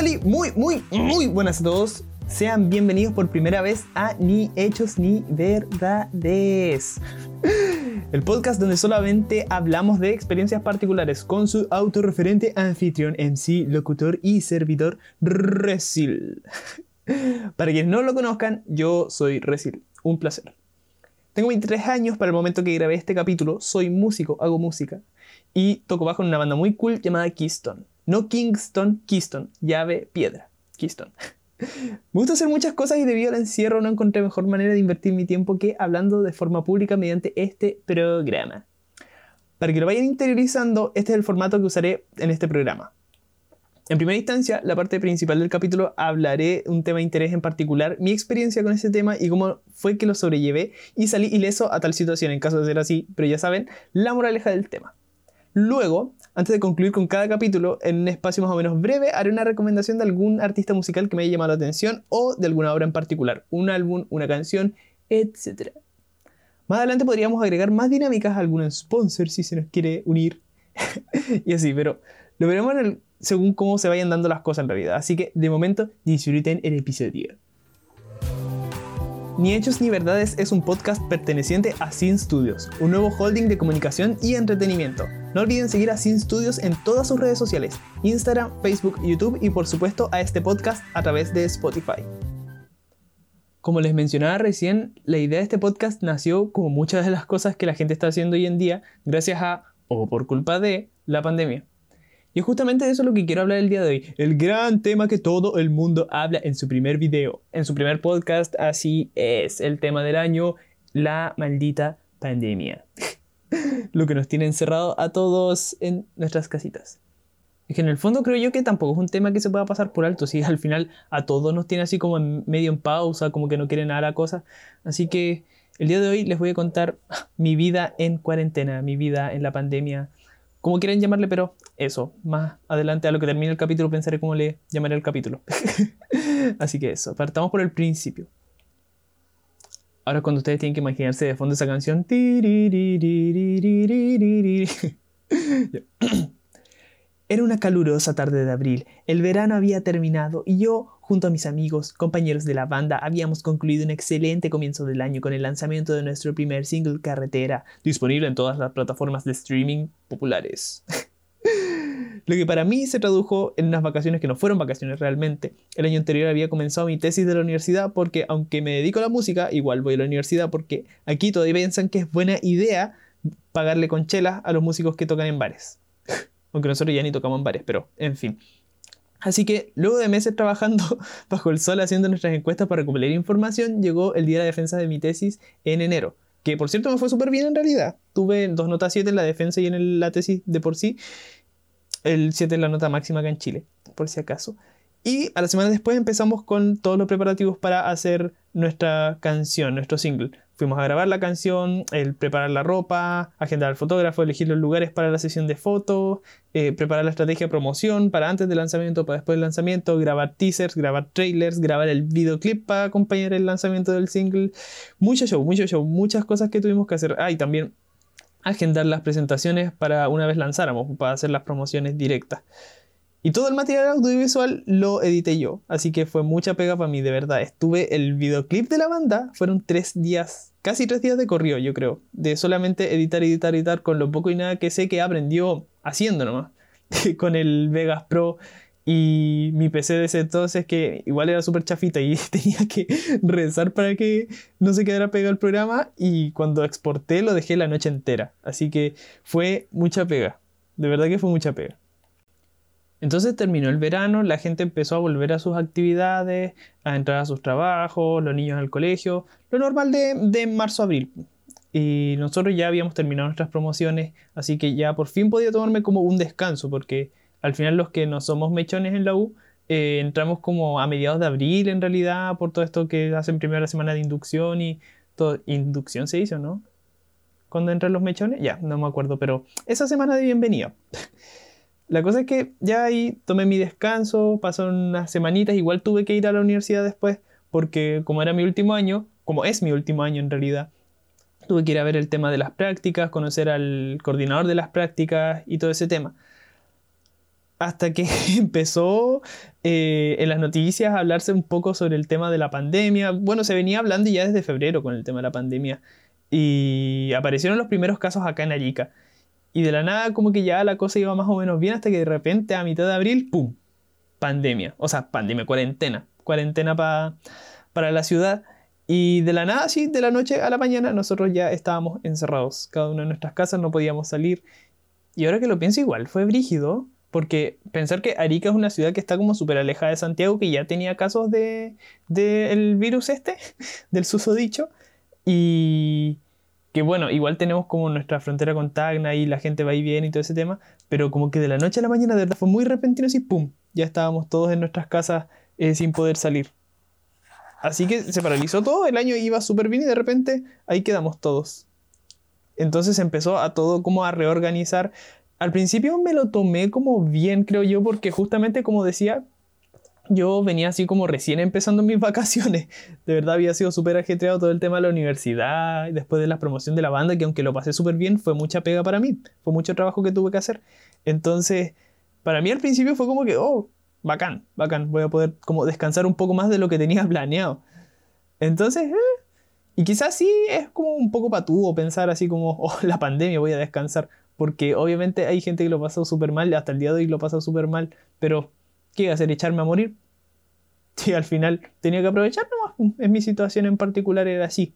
tal y muy, muy, muy buenas a todos. Sean bienvenidos por primera vez a Ni Hechos ni Verdades. El podcast donde solamente hablamos de experiencias particulares con su autorreferente anfitrión, MC, locutor y servidor Resil. Para quienes no lo conozcan, yo soy Resil. Un placer. Tengo 23 años para el momento que grabé este capítulo, soy músico, hago música y toco bajo en una banda muy cool llamada Keystone. No Kingston, Keystone, llave, piedra. Keystone. Me gusta hacer muchas cosas y debido al encierro no encontré mejor manera de invertir mi tiempo que hablando de forma pública mediante este programa. Para que lo vayan interiorizando, este es el formato que usaré en este programa. En primera instancia, la parte principal del capítulo hablaré un tema de interés en particular, mi experiencia con ese tema y cómo fue que lo sobrellevé y salí ileso a tal situación en caso de ser así, pero ya saben, la moraleja del tema. Luego, antes de concluir con cada capítulo, en un espacio más o menos breve, haré una recomendación de algún artista musical que me haya llamado la atención o de alguna obra en particular, un álbum, una canción, etc. Más adelante podríamos agregar más dinámicas a algún sponsor si se nos quiere unir y así, pero lo veremos según cómo se vayan dando las cosas en realidad. Así que de momento disfruten el episodio. Ni Hechos ni Verdades es un podcast perteneciente a Sin Studios, un nuevo holding de comunicación y entretenimiento. No olviden seguir a Sin Studios en todas sus redes sociales, Instagram, Facebook, YouTube y por supuesto a este podcast a través de Spotify. Como les mencionaba recién, la idea de este podcast nació como muchas de las cosas que la gente está haciendo hoy en día gracias a, o por culpa de, la pandemia. Y justamente de eso es lo que quiero hablar el día de hoy. El gran tema que todo el mundo habla en su primer video, en su primer podcast. Así es, el tema del año, la maldita pandemia. lo que nos tiene encerrado a todos en nuestras casitas. Es que en el fondo creo yo que tampoco es un tema que se pueda pasar por alto. Si al final a todos nos tiene así como medio en pausa, como que no quieren nada la cosa. Así que el día de hoy les voy a contar mi vida en cuarentena, mi vida en la pandemia como quieren llamarle, pero eso, más adelante a lo que termine el capítulo pensaré cómo le llamaré el capítulo. Así que eso, partamos por el principio. Ahora cuando ustedes tienen que imaginarse de fondo esa canción. Era una calurosa tarde de abril, el verano había terminado y yo, junto a mis amigos, compañeros de la banda, habíamos concluido un excelente comienzo del año con el lanzamiento de nuestro primer single Carretera, disponible en todas las plataformas de streaming populares. Lo que para mí se tradujo en unas vacaciones que no fueron vacaciones realmente. El año anterior había comenzado mi tesis de la universidad porque aunque me dedico a la música, igual voy a la universidad porque aquí todavía piensan que es buena idea pagarle con chelas a los músicos que tocan en bares aunque nosotros ya ni tocamos en bares, pero en fin. Así que luego de meses trabajando bajo el sol haciendo nuestras encuestas para recopilar información, llegó el día de la defensa de mi tesis en enero. Que por cierto me fue súper bien en realidad. Tuve dos notas 7 en la defensa y en la tesis de por sí. El 7 es la nota máxima acá en Chile, por si acaso. Y a la semana después empezamos con todos los preparativos para hacer nuestra canción, nuestro single. Fuimos a grabar la canción, el preparar la ropa, agendar al fotógrafo, elegir los lugares para la sesión de fotos, eh, preparar la estrategia de promoción para antes del lanzamiento, para después del lanzamiento, grabar teasers, grabar trailers, grabar el videoclip para acompañar el lanzamiento del single. Mucho show, mucho show, muchas cosas que tuvimos que hacer. Ah, y también agendar las presentaciones para una vez lanzáramos, para hacer las promociones directas. Y todo el material audiovisual lo edité yo, así que fue mucha pega para mí, de verdad. Estuve el videoclip de la banda, fueron tres días casi tres días de corrido, yo creo, de solamente editar, editar, editar con lo poco y nada que sé que aprendió haciendo nomás, con el Vegas Pro y mi PC de ese entonces que igual era súper chafita y tenía que rezar para que no se quedara pegado el programa y cuando exporté lo dejé la noche entera, así que fue mucha pega, de verdad que fue mucha pega. Entonces terminó el verano, la gente empezó a volver a sus actividades, a entrar a sus trabajos, los niños al colegio, lo normal de, de marzo-abril. Y nosotros ya habíamos terminado nuestras promociones, así que ya por fin podía tomarme como un descanso, porque al final los que no somos mechones en la U, eh, entramos como a mediados de abril en realidad, por todo esto que hacen primera semana de inducción y todo. ¿Inducción se hizo, no? Cuando entran los mechones, ya, no me acuerdo, pero esa semana de bienvenida. La cosa es que ya ahí tomé mi descanso, pasaron unas semanitas, igual tuve que ir a la universidad después, porque como era mi último año, como es mi último año en realidad, tuve que ir a ver el tema de las prácticas, conocer al coordinador de las prácticas y todo ese tema. Hasta que empezó eh, en las noticias a hablarse un poco sobre el tema de la pandemia. Bueno, se venía hablando ya desde febrero con el tema de la pandemia. Y aparecieron los primeros casos acá en Arica. Y de la nada como que ya la cosa iba más o menos bien hasta que de repente a mitad de abril, ¡pum! Pandemia. O sea, pandemia, cuarentena. Cuarentena para la ciudad. Y de la nada, sí, de la noche a la mañana, nosotros ya estábamos encerrados. Cada uno en nuestras casas, no podíamos salir. Y ahora que lo pienso igual, fue brígido. Porque pensar que Arica es una ciudad que está como súper alejada de Santiago, que ya tenía casos de, del virus este, del susodicho. Y que bueno, igual tenemos como nuestra frontera con Tacna y la gente va y viene y todo ese tema, pero como que de la noche a la mañana de verdad fue muy repentino así, ¡pum! Ya estábamos todos en nuestras casas eh, sin poder salir. Así que se paralizó todo, el año iba súper bien y de repente ahí quedamos todos. Entonces empezó a todo como a reorganizar. Al principio me lo tomé como bien, creo yo, porque justamente como decía, yo venía así como recién empezando mis vacaciones. De verdad había sido súper ajetreado todo el tema de la universidad y después de la promoción de la banda, que aunque lo pasé súper bien, fue mucha pega para mí. Fue mucho trabajo que tuve que hacer. Entonces, para mí al principio fue como que, oh, bacán, bacán, voy a poder como descansar un poco más de lo que tenía planeado. Entonces, eh, y quizás sí es como un poco patudo pensar así como, oh, la pandemia, voy a descansar. Porque obviamente hay gente que lo pasó súper mal, hasta el día de hoy lo pasó súper mal, pero ¿qué hacer? ¿Echarme a morir? Sí, al final tenía que aprovechar nomás. En mi situación en particular era así.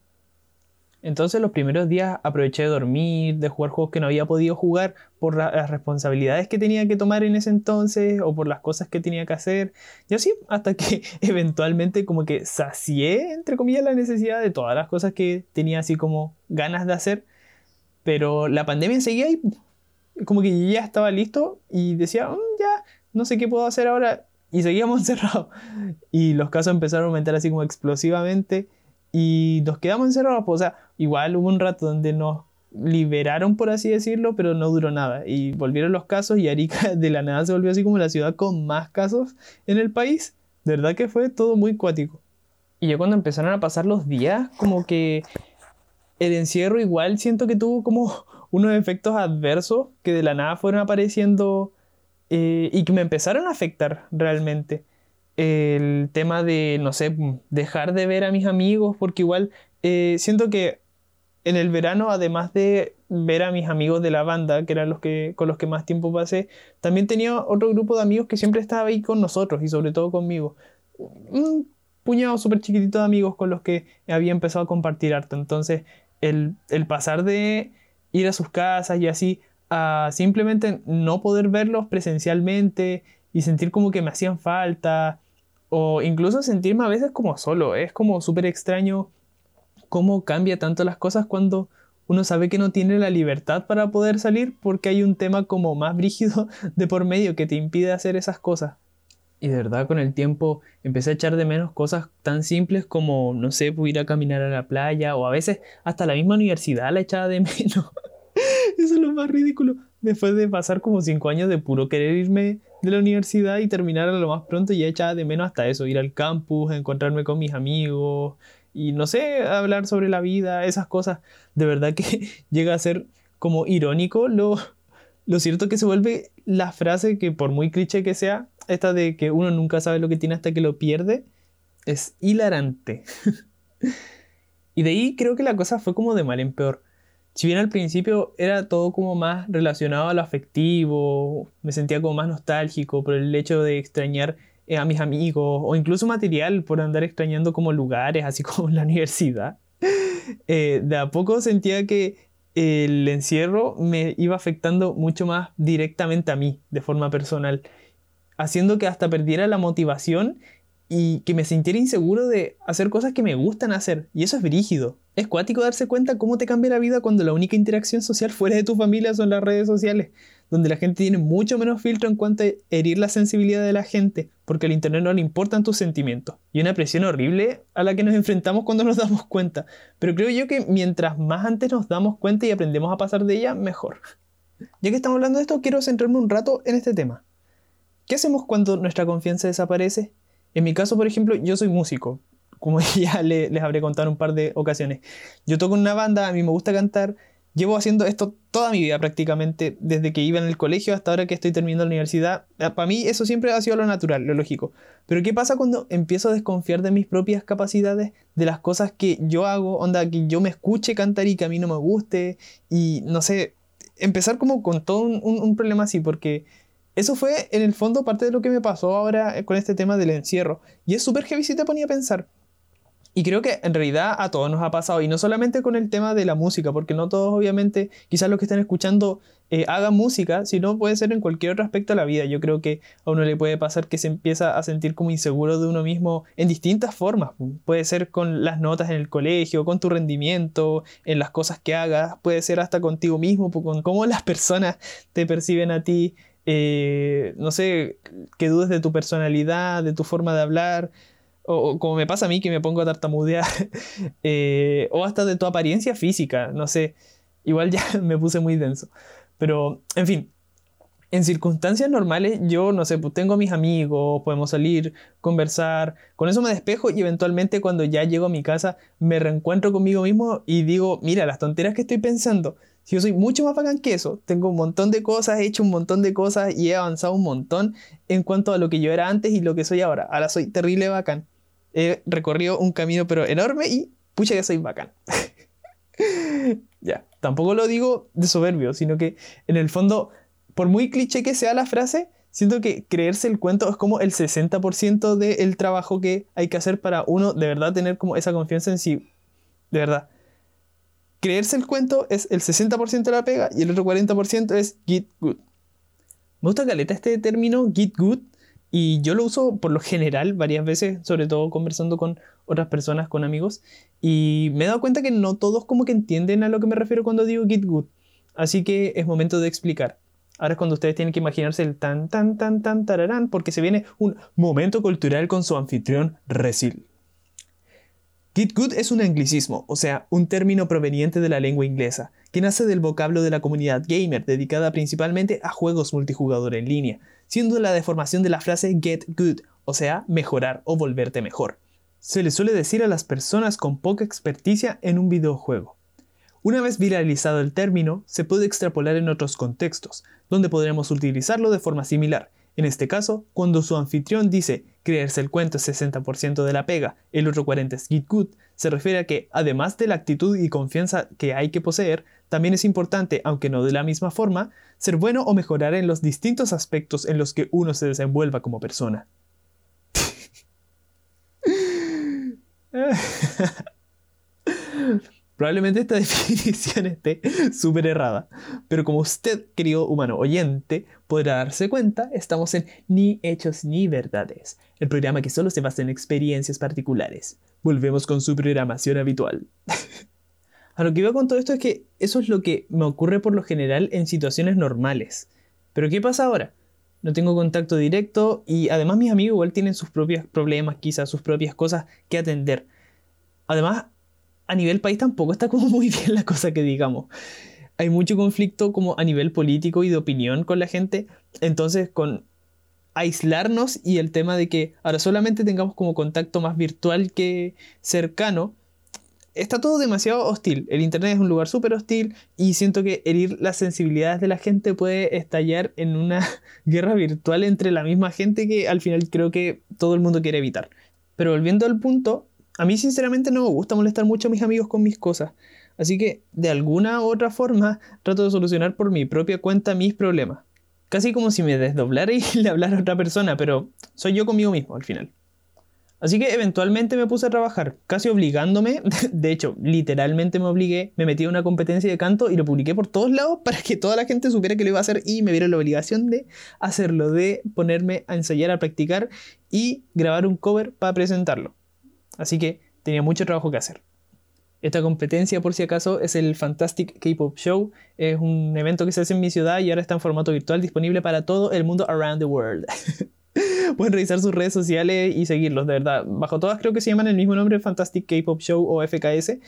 Entonces los primeros días aproveché de dormir, de jugar juegos que no había podido jugar por las responsabilidades que tenía que tomar en ese entonces o por las cosas que tenía que hacer. Y así hasta que eventualmente como que sacié, entre comillas, la necesidad de todas las cosas que tenía así como ganas de hacer. Pero la pandemia seguía y como que ya estaba listo y decía, mm, ya, no sé qué puedo hacer ahora. Y seguíamos encerrados. Y los casos empezaron a aumentar así como explosivamente. Y nos quedamos encerrados, o sea, igual hubo un rato donde nos liberaron, por así decirlo, pero no duró nada. Y volvieron los casos y Arica de la nada se volvió así como la ciudad con más casos en el país. De verdad que fue todo muy cuático. Y ya cuando empezaron a pasar los días, como que el encierro igual siento que tuvo como unos efectos adversos que de la nada fueron apareciendo eh, y que me empezaron a afectar realmente el tema de, no sé, dejar de ver a mis amigos, porque igual eh, siento que en el verano, además de ver a mis amigos de la banda, que eran los que, con los que más tiempo pasé, también tenía otro grupo de amigos que siempre estaba ahí con nosotros y sobre todo conmigo. Un puñado súper chiquitito de amigos con los que había empezado a compartir arte. Entonces, el, el pasar de ir a sus casas y así a simplemente no poder verlos presencialmente y sentir como que me hacían falta o incluso sentirme a veces como solo. Es como súper extraño cómo cambia tanto las cosas cuando uno sabe que no tiene la libertad para poder salir porque hay un tema como más brígido de por medio que te impide hacer esas cosas. Y de verdad con el tiempo empecé a echar de menos cosas tan simples como, no sé, ir a caminar a la playa o a veces hasta la misma universidad la echaba de menos. Eso es lo más ridículo. Después de pasar como cinco años de puro querer irme de la universidad y terminar lo más pronto, ya echaba de menos hasta eso, ir al campus, encontrarme con mis amigos y no sé, hablar sobre la vida, esas cosas. De verdad que llega a ser como irónico lo, lo cierto que se vuelve la frase que por muy cliché que sea, esta de que uno nunca sabe lo que tiene hasta que lo pierde, es hilarante. y de ahí creo que la cosa fue como de mal en peor. Si bien al principio era todo como más relacionado a lo afectivo, me sentía como más nostálgico por el hecho de extrañar eh, a mis amigos o incluso material por andar extrañando como lugares, así como la universidad. Eh, de a poco sentía que el encierro me iba afectando mucho más directamente a mí, de forma personal, haciendo que hasta perdiera la motivación y que me sintiera inseguro de hacer cosas que me gustan hacer. Y eso es brígido. Es cuático darse cuenta cómo te cambia la vida cuando la única interacción social fuera de tu familia son las redes sociales, donde la gente tiene mucho menos filtro en cuanto a herir la sensibilidad de la gente, porque al Internet no le importan tus sentimientos. Y una presión horrible a la que nos enfrentamos cuando nos damos cuenta. Pero creo yo que mientras más antes nos damos cuenta y aprendemos a pasar de ella, mejor. Ya que estamos hablando de esto, quiero centrarme un rato en este tema. ¿Qué hacemos cuando nuestra confianza desaparece? En mi caso, por ejemplo, yo soy músico, como ya les habré contado en un par de ocasiones. Yo toco en una banda, a mí me gusta cantar Llevo haciendo esto toda mi vida prácticamente, desde que iba en el colegio hasta ahora que estoy terminando la universidad. Ah, para mí eso siempre ha sido lo natural, lo lógico. Pero ¿qué pasa cuando empiezo a desconfiar de mis propias capacidades, de las cosas que yo hago, onda, que yo me escuche cantar y que a mí no me guste? Y no sé, empezar como con todo un, problema así, porque eso fue en el fondo parte de lo que me pasó ahora con este tema del encierro. Y es súper heavy si te ponía a pensar. Y creo que en realidad a todos nos ha pasado, y no solamente con el tema de la música, porque no todos obviamente, quizás los que están escuchando eh, hagan música, sino puede ser en cualquier otro aspecto de la vida. Yo creo que a uno le puede pasar que se empieza a sentir como inseguro de uno mismo en distintas formas. Puede ser con las notas en el colegio, con tu rendimiento, en las cosas que hagas, puede ser hasta contigo mismo, con cómo las personas te perciben a ti. Eh, no sé, que dudes de tu personalidad, de tu forma de hablar, o, como me pasa a mí que me pongo a tartamudear, eh, o hasta de tu apariencia física, no sé, igual ya me puse muy denso. Pero, en fin, en circunstancias normales yo, no sé, pues tengo a mis amigos, podemos salir, conversar, con eso me despejo y eventualmente cuando ya llego a mi casa me reencuentro conmigo mismo y digo, mira, las tonteras que estoy pensando, si yo soy mucho más bacán que eso, tengo un montón de cosas, he hecho un montón de cosas y he avanzado un montón en cuanto a lo que yo era antes y lo que soy ahora. Ahora soy terrible bacán he recorrido un camino pero enorme y pucha que soy bacán. ya, tampoco lo digo de soberbio, sino que en el fondo, por muy cliché que sea la frase, siento que creerse el cuento es como el 60% del trabajo que hay que hacer para uno de verdad tener como esa confianza en sí. De verdad. Creerse el cuento es el 60% de la pega y el otro 40% es get good. Me gusta caleta este término get good y yo lo uso por lo general varias veces, sobre todo conversando con otras personas, con amigos. Y me he dado cuenta que no todos como que entienden a lo que me refiero cuando digo get good. Así que es momento de explicar. Ahora es cuando ustedes tienen que imaginarse el tan, tan, tan, tan, tararán, porque se viene un momento cultural con su anfitrión Resil. Get Good es un anglicismo, o sea, un término proveniente de la lengua inglesa, que nace del vocablo de la comunidad gamer, dedicada principalmente a juegos multijugador en línea, siendo la deformación de la frase get good, o sea, mejorar o volverte mejor. Se le suele decir a las personas con poca experticia en un videojuego. Una vez viralizado el término, se puede extrapolar en otros contextos, donde podremos utilizarlo de forma similar, en este caso, cuando su anfitrión dice creerse el cuento es 60% de la pega, el otro 40% es good, se refiere a que, además de la actitud y confianza que hay que poseer, también es importante, aunque no de la misma forma, ser bueno o mejorar en los distintos aspectos en los que uno se desenvuelva como persona. Probablemente esta definición esté súper errada, pero como usted, querido humano oyente, podrá darse cuenta, estamos en Ni Hechos ni Verdades, el programa que solo se basa en experiencias particulares. Volvemos con su programación habitual. A lo que veo con todo esto es que eso es lo que me ocurre por lo general en situaciones normales. Pero ¿qué pasa ahora? No tengo contacto directo y además mis amigos igual tienen sus propios problemas, quizás sus propias cosas que atender. Además, a nivel país tampoco está como muy bien la cosa que digamos. Hay mucho conflicto como a nivel político y de opinión con la gente. Entonces, con aislarnos y el tema de que ahora solamente tengamos como contacto más virtual que cercano, está todo demasiado hostil. El Internet es un lugar súper hostil y siento que herir las sensibilidades de la gente puede estallar en una guerra virtual entre la misma gente que al final creo que todo el mundo quiere evitar. Pero volviendo al punto, a mí sinceramente no me gusta molestar mucho a mis amigos con mis cosas. Así que de alguna u otra forma trato de solucionar por mi propia cuenta mis problemas. Casi como si me desdoblara y le hablara a otra persona, pero soy yo conmigo mismo al final. Así que eventualmente me puse a trabajar, casi obligándome, de hecho, literalmente me obligué, me metí a una competencia de canto y lo publiqué por todos lados para que toda la gente supiera que lo iba a hacer y me viera la obligación de hacerlo, de ponerme a ensayar, a practicar y grabar un cover para presentarlo. Así que tenía mucho trabajo que hacer. Esta competencia, por si acaso, es el Fantastic K-Pop Show. Es un evento que se hace en mi ciudad y ahora está en formato virtual disponible para todo el mundo around the world. Pueden revisar sus redes sociales y seguirlos, de verdad. Bajo todas creo que se llaman el mismo nombre, Fantastic K-Pop Show o FKS.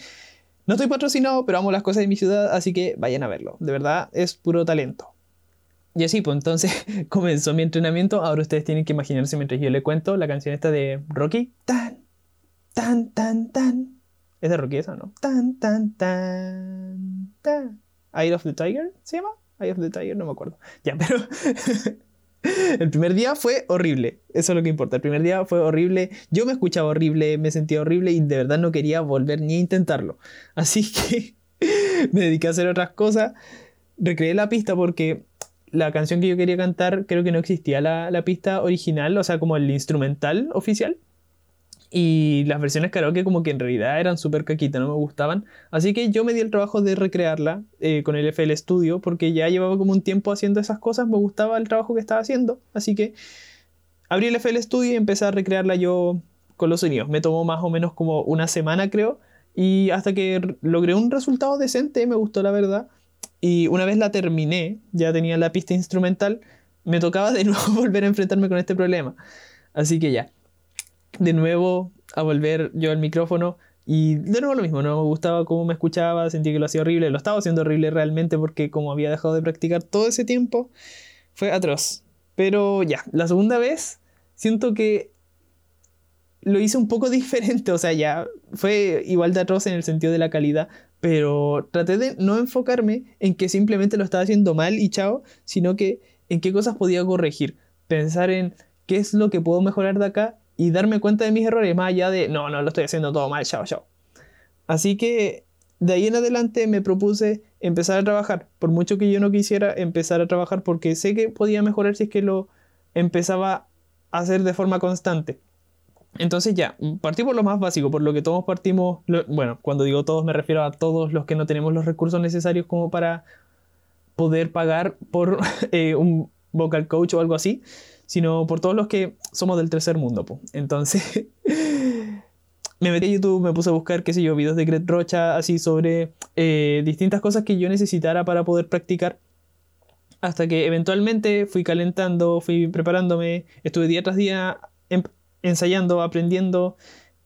No estoy patrocinado, pero amo las cosas de mi ciudad, así que vayan a verlo. De verdad, es puro talento. Y así, pues entonces comenzó mi entrenamiento. Ahora ustedes tienen que imaginarse mientras yo le cuento la canción esta de Rocky. Tan, tan, tan, tan. ¿Es de Rocky esa, no? Tan, tan, tan, tan, Eye of the Tiger, ¿se llama? Eye of the Tiger, no me acuerdo. Ya, pero el primer día fue horrible. Eso es lo que importa. El primer día fue horrible. Yo me escuchaba horrible, me sentía horrible y de verdad no quería volver ni a intentarlo. Así que me dediqué a hacer otras cosas. Recreé la pista porque la canción que yo quería cantar creo que no existía la, la pista original, o sea, como el instrumental oficial. Y las versiones karaoke como que en realidad eran súper caquitas, no me gustaban. Así que yo me di el trabajo de recrearla eh, con el FL Studio porque ya llevaba como un tiempo haciendo esas cosas, me gustaba el trabajo que estaba haciendo. Así que abrí el FL Studio y empecé a recrearla yo con los sonidos. Me tomó más o menos como una semana creo. Y hasta que logré un resultado decente, me gustó la verdad. Y una vez la terminé, ya tenía la pista instrumental, me tocaba de nuevo volver a enfrentarme con este problema. Así que ya, de nuevo a volver yo al micrófono y de nuevo lo mismo, no me gustaba cómo me escuchaba, sentí que lo hacía horrible, lo estaba haciendo horrible realmente porque como había dejado de practicar todo ese tiempo, fue atroz. Pero ya, la segunda vez siento que lo hice un poco diferente, o sea, ya fue igual de atroz en el sentido de la calidad, pero traté de no enfocarme en que simplemente lo estaba haciendo mal y chao, sino que en qué cosas podía corregir, pensar en qué es lo que puedo mejorar de acá y darme cuenta de mis errores, más allá de, no, no, lo estoy haciendo todo mal, chao, chao. Así que de ahí en adelante me propuse empezar a trabajar, por mucho que yo no quisiera empezar a trabajar, porque sé que podía mejorar si es que lo empezaba a hacer de forma constante. Entonces ya, partí por lo más básico, por lo que todos partimos, bueno, cuando digo todos me refiero a todos los que no tenemos los recursos necesarios como para poder pagar por eh, un vocal coach o algo así sino por todos los que somos del tercer mundo. Entonces, me metí a YouTube, me puse a buscar, qué sé yo, videos de Gret Rocha, así sobre eh, distintas cosas que yo necesitara para poder practicar. Hasta que eventualmente fui calentando, fui preparándome, estuve día tras día em, ensayando, aprendiendo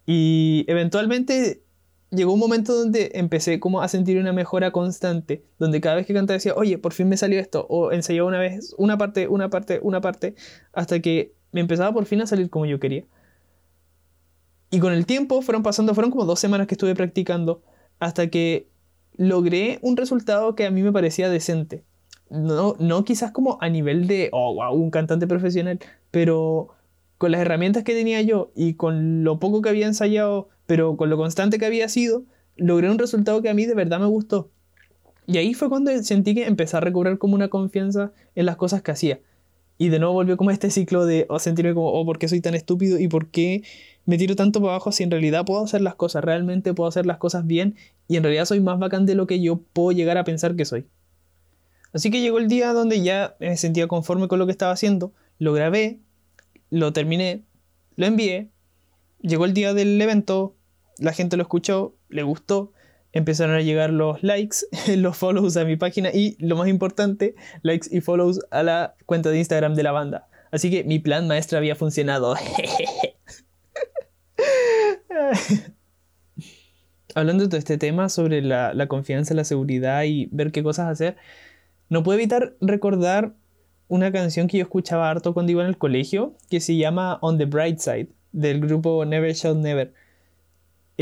y eventualmente llegó un momento donde empecé como a sentir una mejora constante, donde cada vez que cantaba decía, oye, por fin me salió esto, o ensayaba una vez, una parte, una parte, una parte, hasta que me empezaba por fin a salir como yo quería. Y con el tiempo fueron pasando, fueron como dos semanas que estuve practicando, hasta que logré un resultado que a mí me parecía decente. No, no quizás como a nivel de, oh, wow, un cantante profesional, pero con las herramientas que tenía yo y con lo poco que había ensayado pero con lo constante que había sido, logré un resultado que a mí de verdad me gustó. Y ahí fue cuando sentí que empecé a recobrar como una confianza en las cosas que hacía. Y de nuevo volvió como este ciclo de oh, sentirme como, oh, ¿por qué soy tan estúpido? ¿Y por qué me tiro tanto para abajo si en realidad puedo hacer las cosas? Realmente puedo hacer las cosas bien y en realidad soy más bacán de lo que yo puedo llegar a pensar que soy. Así que llegó el día donde ya me sentía conforme con lo que estaba haciendo, lo grabé, lo terminé, lo envié, llegó el día del evento, la gente lo escuchó, le gustó, empezaron a llegar los likes, los follows a mi página y lo más importante, likes y follows a la cuenta de Instagram de la banda. Así que mi plan maestro había funcionado. Hablando de este tema sobre la, la, confianza, la seguridad y ver qué cosas hacer, no puedo evitar recordar una canción que yo escuchaba harto cuando iba en el colegio, que se llama On the Bright Side, del grupo Never Shall Never.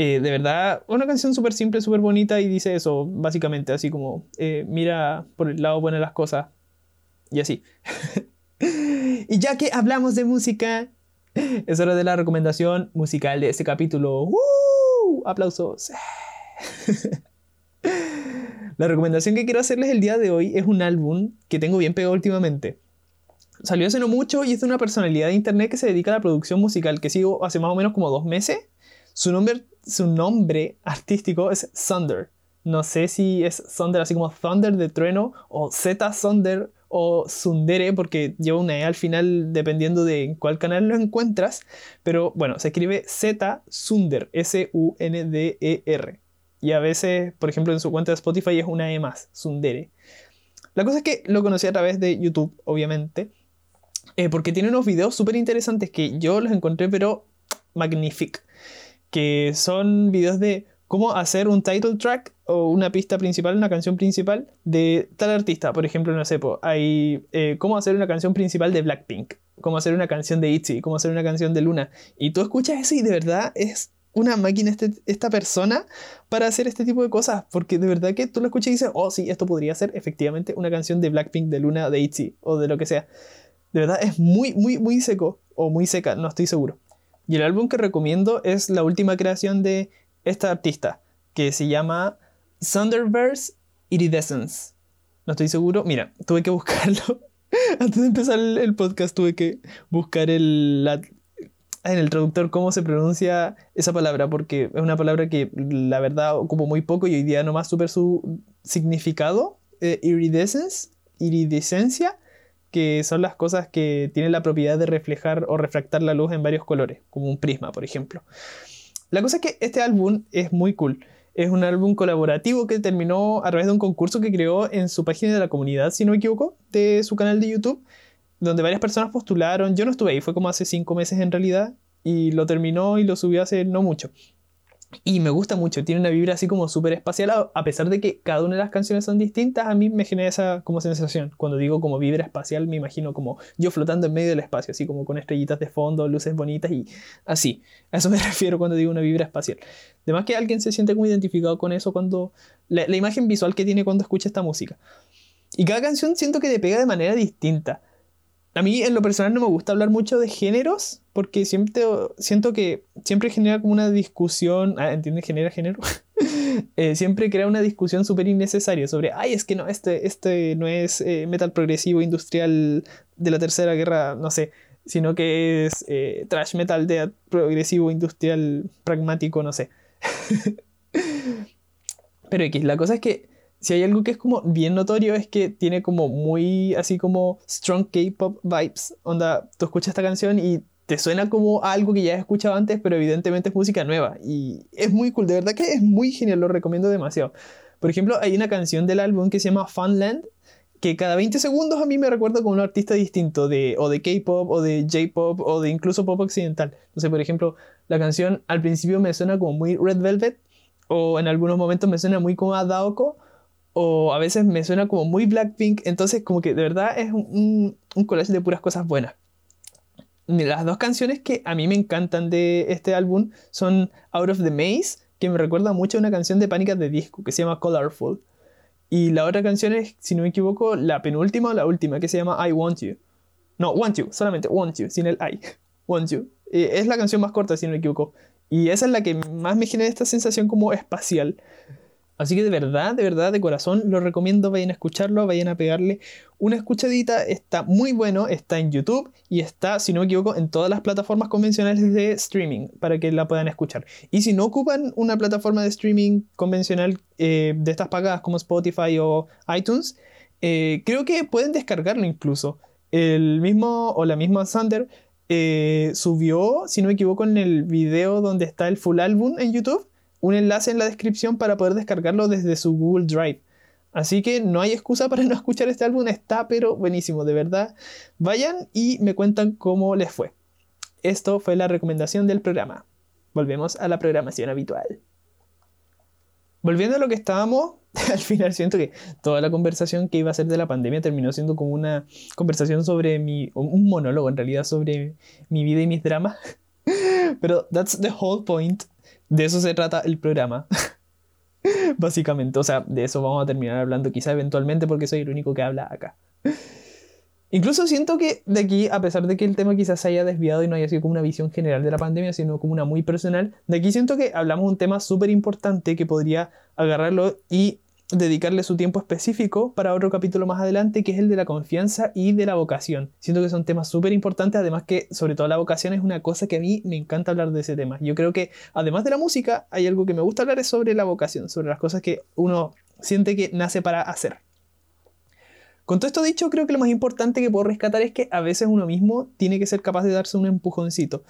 Eh, de verdad, una canción súper simple, súper bonita y dice eso, básicamente, así como, eh, mira por el lado bueno las cosas y así. y ya que hablamos de música, es hora de la recomendación musical de este capítulo. ¡Woo! ¡Aplausos! la recomendación que quiero hacerles el día de hoy es un álbum que tengo bien pegado últimamente. Salió hace no mucho y es de una personalidad de internet que se dedica a la producción musical que sigo hace más o menos como dos meses. Su nombre su nombre artístico es Thunder. No sé si es Thunder así como Thunder de trueno o Z Thunder o Sundere porque lleva una E al final dependiendo de cuál canal lo encuentras. Pero bueno, se escribe Z Sunder, S-U-N-D-E-R. Y a veces, por ejemplo, en su cuenta de Spotify es una E más, Sundere. La cosa es que lo conocí a través de YouTube, obviamente. Eh, porque tiene unos videos súper interesantes que yo los encontré, pero magníficos que son videos de cómo hacer un title track o una pista principal, una canción principal de tal artista. Por ejemplo, no sé, hay eh, cómo hacer una canción principal de Blackpink, cómo hacer una canción de ITZY, cómo hacer una canción de Luna. Y tú escuchas eso y de verdad es una máquina este, esta persona para hacer este tipo de cosas? Porque de verdad que tú lo escuchas y dices, oh sí, esto podría ser efectivamente una canción de Blackpink, de Luna, de ITZY o de lo que sea. De verdad es muy, muy, muy seco o muy seca, no estoy seguro. Y el álbum que recomiendo es la última creación de esta artista, que se llama Thunderverse Iridescence. No estoy seguro. Mira, tuve que buscarlo. Antes de empezar el, podcast tuve que buscar el, en el traductor cómo se pronuncia esa palabra, porque es una palabra que la verdad ocupo muy poco y hoy día nomás super su significado. Eh, iridescence, iridescencia, que son las cosas que tienen la propiedad de reflejar o refractar la luz en varios colores, como un prisma, por ejemplo. La cosa es que este álbum es muy cool. Es un álbum colaborativo que terminó a través de un concurso que creó en su página de la comunidad, si no me equivoco, de su canal de YouTube, donde varias personas postularon. Yo no estuve ahí, fue como hace cinco meses en realidad, y lo terminó y lo subió hace no mucho. Y me gusta mucho, tiene una vibra así como súper espacial, a pesar de que cada una de las canciones son distintas, a mí me genera esa como sensación. Cuando digo como vibra espacial, me imagino como yo flotando en medio del espacio, así como con estrellitas de fondo, luces bonitas y así. A eso me refiero cuando digo una vibra espacial. Además que alguien se siente como identificado con eso cuando... La, la imagen visual que tiene cuando escucha esta música. Y cada canción siento que le pega de manera distinta. A mí en lo personal no me gusta hablar mucho de géneros porque siempre siento que siempre genera como una discusión, ah, ¿entiendes? Genera género. Eh, siempre crea una discusión súper innecesaria sobre, ay, es que no, este, este no es eh, metal progresivo industrial de la tercera guerra, no sé, sino que es eh, trash metal de progresivo industrial pragmático, no sé. Pero X, la cosa es que si hay algo que es como bien notorio es que tiene como muy así como strong K-pop vibes. Onda, tú escuchas esta canción y te suena como algo que ya has escuchado antes, pero evidentemente es música nueva. Y es muy cool, de verdad que es muy genial, lo recomiendo demasiado. Por ejemplo, hay una canción del álbum que se llama Funland, que cada 20 segundos a mí me recuerda como un artista distinto, de, o de K-pop, o de J-pop, o de incluso pop occidental. Entonces, por ejemplo, la canción al principio me suena como muy Red Velvet, o en algunos momentos me suena muy como a Daoko, o a veces me suena como muy Blackpink, entonces como que de verdad es un, un, collage de puras cosas buenas. Las dos canciones que a mí me encantan de este álbum son Out of the Maze, que me recuerda mucho a una canción de Pánicas de Disco que se llama Colorful. Y la otra canción es, si no me equivoco, la penúltima o la última, que se llama I Want You. No, Want You, solamente Want You, sin el I. Want You. Eh, es la canción más corta, si no me equivoco. Y esa es la que más me genera esta sensación como espacial. Así que de verdad, de verdad, de corazón, lo recomiendo, vayan a escucharlo, vayan a pegarle una escuchadita, está muy bueno, está en YouTube y está, si no me equivoco, en todas las plataformas convencionales de streaming para que la puedan escuchar. Y si no ocupan una plataforma de streaming convencional eh, de estas pagadas como Spotify o iTunes, eh, creo que pueden descargarlo incluso. El mismo o la misma Sander eh, subió, si no me equivoco, en el video donde está el full álbum en YouTube un enlace en la descripción para poder descargarlo desde su Google Drive. Así que no hay excusa para no escuchar este álbum, está pero buenísimo, de verdad. Vayan y me cuentan cómo les fue. Esto fue la recomendación del programa. Volvemos a la programación habitual. Volviendo a lo que estábamos, al final siento que toda la conversación que iba a ser de la pandemia terminó siendo como una conversación sobre mi, un monólogo en realidad sobre mi vida y mis dramas. Pero that's the whole point de eso se trata el programa. Básicamente, o sea, de eso vamos a terminar hablando quizá eventualmente porque soy el único que habla acá. Incluso siento que de aquí, a pesar de que el tema quizás se haya desviado y no haya sido como una visión general de la pandemia, sino como una muy personal, de aquí siento que hablamos un tema súper importante que podría agarrarlo y dedicarle su tiempo específico para otro capítulo más adelante, que es el de la confianza y de la vocación. Siento que son temas súper importantes, además que sobre todo la vocación es una cosa que a mí me encanta hablar de ese tema. Yo creo que además de la música, hay algo que me gusta hablar es sobre la vocación, sobre las cosas que uno siente que nace para hacer. Con todo esto dicho, creo que lo más importante que puedo rescatar es que a veces uno mismo tiene que ser capaz de darse un empujoncito.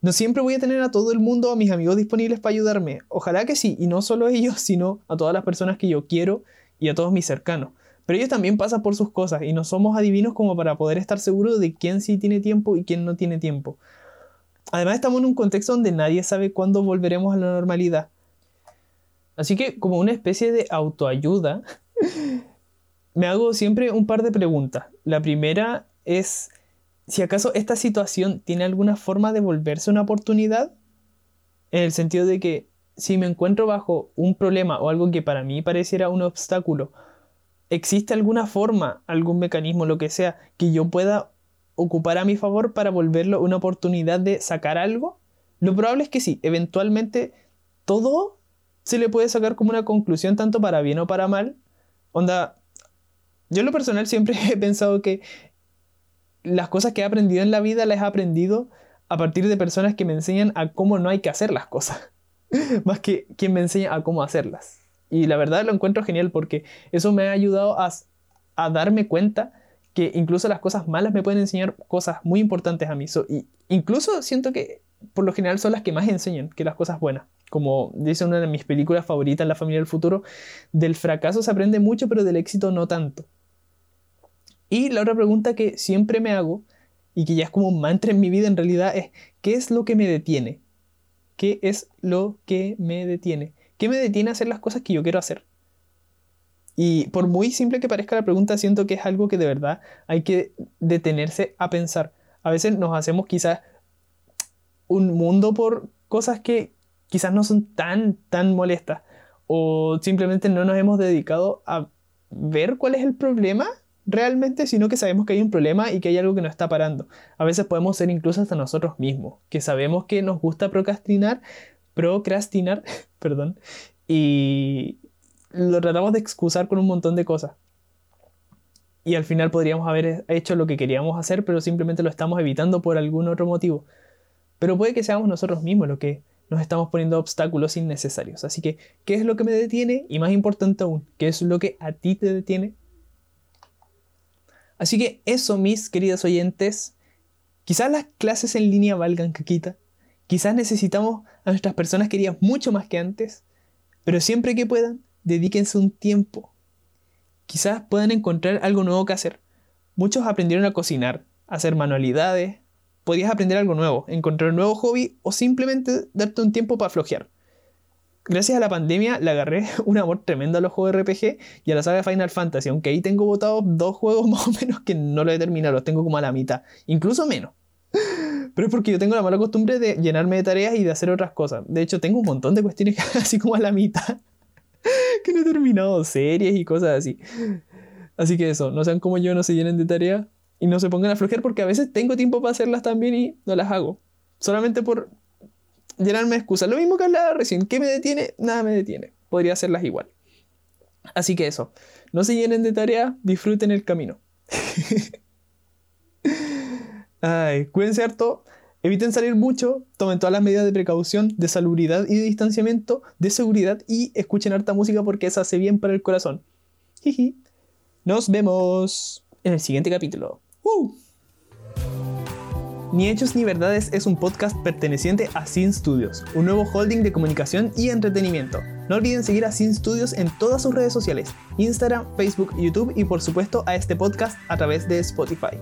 No siempre voy a tener a todo el mundo, a mis amigos disponibles para ayudarme. Ojalá que sí, y no solo a ellos, sino a todas las personas que yo quiero y a todos mis cercanos. Pero ellos también pasan por sus cosas y no somos adivinos como para poder estar seguros de quién sí tiene tiempo y quién no tiene tiempo. Además estamos en un contexto donde nadie sabe cuándo volveremos a la normalidad. Así que como una especie de autoayuda, me hago siempre un par de preguntas. La primera es, si acaso esta situación tiene alguna forma de volverse una oportunidad. En el sentido de que si me encuentro bajo un problema o algo que para mí pareciera un obstáculo, ¿existe alguna forma, algún mecanismo, lo que sea, que yo pueda ocupar a mi favor para volverlo una oportunidad de sacar algo? Lo probable es que sí, eventualmente todo se le puede sacar como una conclusión tanto para bien o para mal. Onda, yo en lo personal siempre he pensado que las cosas que he aprendido en la vida las he aprendido a partir de personas que me enseñan a cómo no hay que hacer las cosas. más que quien me enseña a cómo hacerlas. Y la verdad lo encuentro genial porque eso me ha ayudado a, darme cuenta que incluso las cosas malas me pueden enseñar cosas muy importantes a mí. y incluso siento que por lo general son las que más enseñan que las cosas buenas. Como dice una de mis películas favoritas, La familia del futuro, del fracaso se aprende mucho, pero del éxito no tanto. Y la otra pregunta que siempre me hago, y que ya es como un mantra en mi vida en realidad, es ¿qué es lo que me detiene? ¿Qué es lo que me detiene? ¿Qué me detiene a hacer las cosas que yo quiero hacer? Y por muy simple que parezca la pregunta, siento que es algo que de verdad hay que detenerse a pensar. A veces nos hacemos quizás un mundo por cosas que quizás no son tan, tan molestas. O simplemente no nos hemos dedicado a ver cuál es el problema realmente, sino que sabemos que hay un problema y que hay algo que nos está parando. A veces podemos ser incluso hasta nosotros mismos, que sabemos que nos gusta procrastinar, procrastinar, perdón, y lo tratamos de excusar con un montón de cosas. Y al final podríamos haber hecho lo que queríamos hacer, pero simplemente lo estamos evitando por algún otro motivo. Pero puede que seamos nosotros mismos los que nos estamos poniendo obstáculos innecesarios. Así que, ¿qué es lo que me detiene? Y más importante aún, ¿qué es lo que a ti te detiene? Así que eso, mis queridos oyentes, quizás las clases en línea valgan caquita, quizás necesitamos a nuestras personas queridas mucho más que antes, pero siempre que puedan, dedíquense un tiempo. Quizás puedan encontrar algo nuevo que hacer. Muchos aprendieron a cocinar, a hacer manualidades, podías aprender algo nuevo, encontrar un nuevo hobby o simplemente darte un tiempo para flojear gracias a la pandemia le agarré un amor tremendo a los juegos RPG y a la saga de Final Fantasy, aunque ahí tengo votado dos juegos más o menos que no lo he terminado, los tengo como a la mitad, incluso menos. Pero es porque yo tengo la mala costumbre de llenarme de tareas y de hacer otras cosas. De hecho, tengo un montón de cuestiones así como a la mitad que no he terminado, series y cosas así. Así que eso, no sean como yo, no se llenen de tareas y no se pongan a flojear porque a veces tengo tiempo para hacerlas también y no las hago. Solamente por llenarme de excusas. Lo mismo que hablaba recién. ¿Qué me detiene? Nada me detiene. Podría hacerlas igual. Así que eso. No se llenen de tarea, disfruten el camino. Ay, cuídense harto. Eviten salir mucho, tomen todas las medidas de precaución, de salubridad y de distanciamiento, de seguridad y escuchen harta música porque eso hace bien para el corazón. Nos vemos en el siguiente capítulo. Ni Hechos ni Verdades es un podcast perteneciente a Sin Studios, un nuevo holding de comunicación y entretenimiento. No olviden seguir a Sin Studios en todas sus redes sociales, Instagram, Facebook, YouTube y por supuesto a este podcast a través de Spotify.